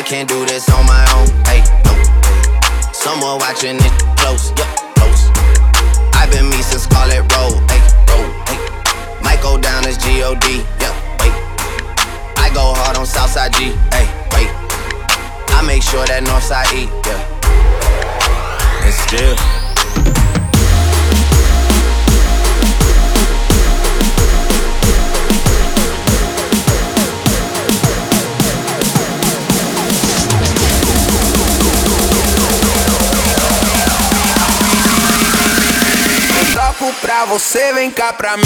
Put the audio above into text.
I can't do this on my own. Hey, no. Someone watching it close, yeah, close. I've been me since Scarlet Road, hey, road, hey. Might go down as G-O-D, yeah, wait. I go hard on Southside G, hey, wait. I make sure that Northside E, yeah. And still. pra você, vem cá pra mim.